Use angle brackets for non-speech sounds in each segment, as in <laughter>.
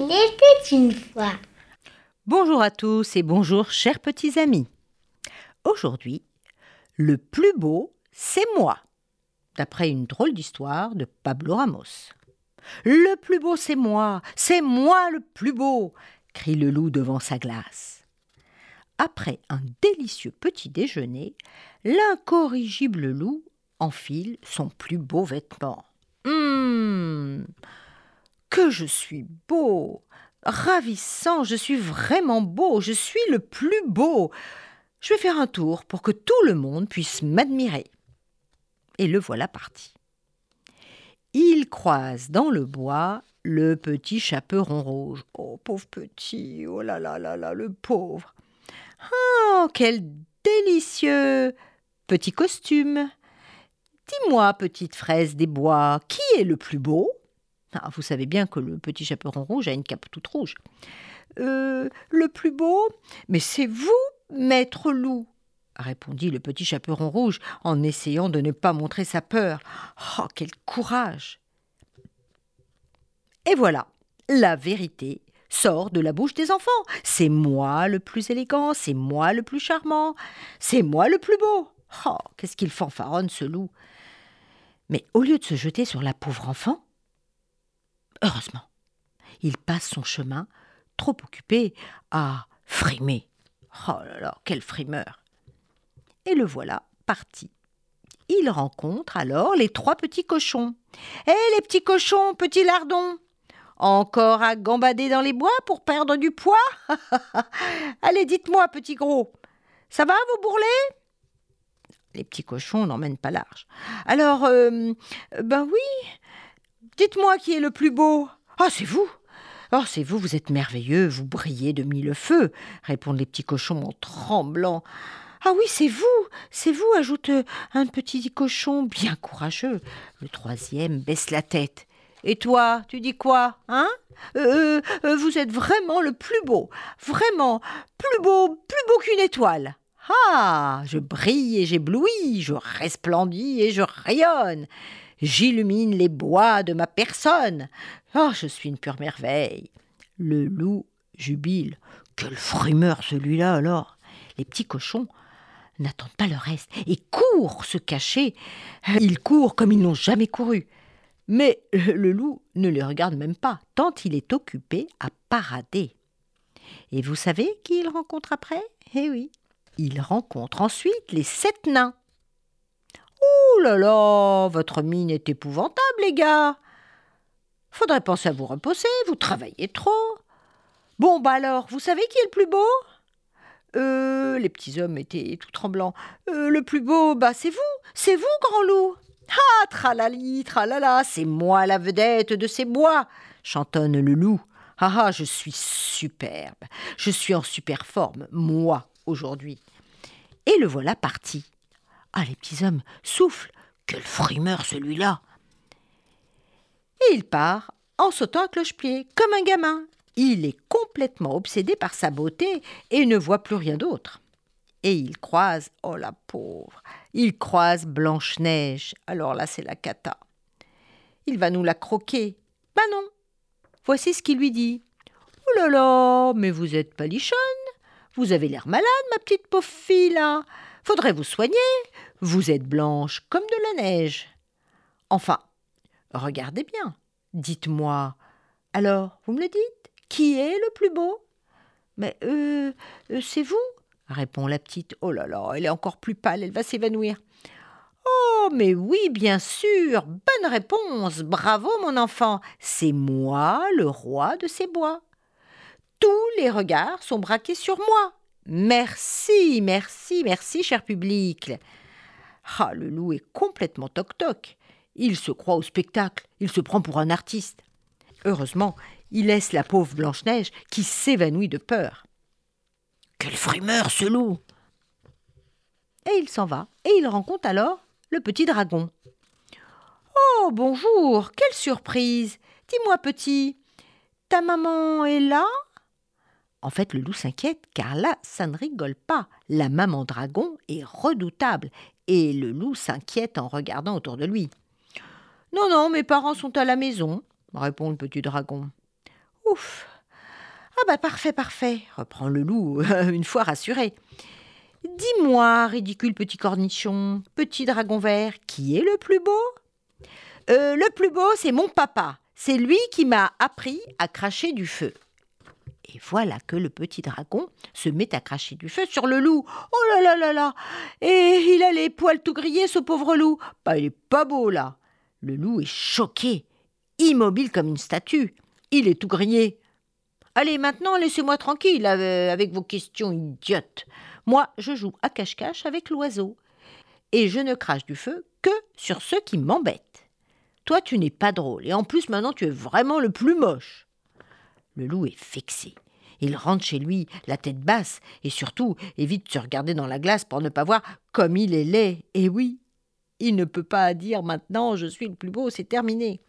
Il était fois. Bonjour à tous et bonjour chers petits amis. Aujourd'hui, le plus beau, c'est moi, d'après une drôle d'histoire de Pablo Ramos. Le plus beau, c'est moi, c'est moi le plus beau, crie le loup devant sa glace. Après un délicieux petit déjeuner, l'incorrigible loup enfile son plus beau vêtement. Hum, que je suis beau, ravissant, je suis vraiment beau, je suis le plus beau. Je vais faire un tour pour que tout le monde puisse m'admirer. Et le voilà parti. Il croise dans le bois le petit chaperon rouge. Oh, pauvre petit, oh là là là là, le pauvre. Oh, quel délicieux petit costume. Dis-moi, petite fraise des bois, qui est le plus beau? Ah, Vous savez bien que le petit chaperon rouge a une cape toute rouge. Euh, le plus beau Mais c'est vous, maître loup répondit le petit chaperon rouge en essayant de ne pas montrer sa peur. Oh, quel courage Et voilà, la vérité sort de la bouche des enfants. C'est moi le plus élégant, c'est moi le plus charmant, c'est moi le plus beau. Oh, qu'est-ce qu'il fanfaronne ce loup Mais au lieu de se jeter sur la pauvre enfant, heureusement, il passe son chemin, trop occupé à frimer. Oh là là, quel frimeur Et le voilà parti. Il rencontre alors les trois petits cochons. Hé les petits cochons, petits lardons Encore à gambader dans les bois pour perdre du poids? <laughs> Allez, dites-moi, petit gros, ça va vous bourrelets les petits cochons n'emmènent pas large. Alors, euh, ben oui, dites-moi qui est le plus beau. Ah, c'est vous. Oh, c'est vous, vous êtes merveilleux, vous brillez de mille feux, répondent les petits cochons en tremblant. Ah oui, c'est vous, c'est vous, ajoute un petit cochon bien courageux. Le troisième baisse la tête. Et toi, tu dis quoi, hein? Euh, euh, Vous êtes vraiment le plus beau, vraiment plus beau, plus beau qu'une étoile. Ah Je brille et j'éblouis, je resplendis et je rayonne. J'illumine les bois de ma personne. Oh, je suis une pure merveille. Le loup jubile. Quel frimeur celui-là alors Les petits cochons n'attendent pas le reste et courent se cacher. Ils courent comme ils n'ont jamais couru. Mais le loup ne les regarde même pas, tant il est occupé à parader. Et vous savez qui il rencontre après? Eh oui, il rencontre ensuite les sept nains. Ouh là là, votre mine est épouvantable, les gars. Faudrait penser à vous reposer, vous travaillez trop. Bon, bah alors, vous savez qui est le plus beau? Euh, les petits hommes étaient tout tremblants. Euh, le plus beau, bah c'est vous, c'est vous, grand loup. Ah, tralali, tralala, c'est moi la vedette de ces bois, chantonne le loup. Ah ah, je suis superbe, je suis en super forme, moi, aujourd'hui. Et le voilà parti. Ah, les petits hommes soufflent. Quel frimeur celui-là Et il part en sautant à cloche-pied, comme un gamin. Il est complètement obsédé par sa beauté et ne voit plus rien d'autre. Et il croise, oh la pauvre, il croise Blanche-Neige. Alors là, c'est la cata. Il va nous la croquer. Ben non. Voici ce qu'il lui dit. Oh là là, mais vous êtes palichonne. Vous avez l'air malade, ma petite pauvre fille. Faudrait vous soigner. Vous êtes blanche comme de la neige. Enfin, regardez bien. Dites-moi. Alors, vous me le dites Qui est le plus beau? Mais, euh, euh, c'est vous? répond la petite. Oh là là, elle est encore plus pâle, elle va s'évanouir. Oh, mais oui, bien sûr. Bonne réponse. Bravo, mon enfant. C'est moi, le roi de ces bois. Tous les regards sont braqués sur moi. Merci, merci, merci, cher public. Ah, le loup est complètement toc-toc. Il se croit au spectacle, il se prend pour un artiste. Heureusement, il laisse la pauvre Blanche-Neige qui s'évanouit de peur. Quelle frimeur, ce loup Et il s'en va, et il rencontre alors le petit dragon. Oh, bonjour, quelle surprise Dis-moi, petit, ta maman est là? En fait, le loup s'inquiète car là, ça ne rigole pas. La maman dragon est redoutable et le loup s'inquiète en regardant autour de lui. Non, non, mes parents sont à la maison, répond le petit dragon. Ouf Ah bah parfait, parfait, reprend le loup, <laughs> une fois rassuré. Dis-moi, ridicule petit cornichon, petit dragon vert, qui est le plus beau? Euh, Le plus beau, c'est mon papa. C'est lui qui m'a appris à cracher du feu. Et voilà que le petit dragon se met à cracher du feu sur le loup. Oh là là là là Et il a les poils tout grillés, ce pauvre loup. Bah, il est pas beau, là. Le loup est choqué, immobile comme une statue. Il est tout grillé. Allez, maintenant, laissez-moi tranquille avec vos questions idiotes. Moi, je joue à cache-cache avec l'oiseau. Et je ne crache du feu que sur ceux qui m'embêtent. Toi, tu n'es pas drôle, et en plus, maintenant, tu es vraiment le plus moche. Le loup est fixé. Il rentre chez lui, la tête basse, et surtout évite de se regarder dans la glace pour ne pas voir comme il est laid. Et oui, il ne peut pas dire maintenant je suis le plus beau, c'est terminé.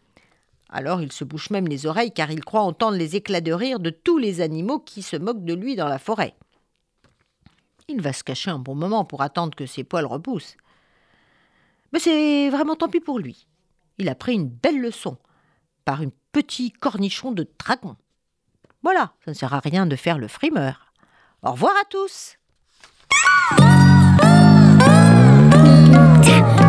Alors il se bouche même les oreilles car il croit entendre les éclats de rire de tous les animaux qui se moquent de lui dans la forêt. Il va se cacher un bon moment pour attendre que ses poils repoussent. Mais c'est vraiment tant pis pour lui. Il a pris une belle leçon par un petit cornichon de dragon. Voilà, ça ne sert à rien de faire le frimeur. Au revoir à tous. <laughs>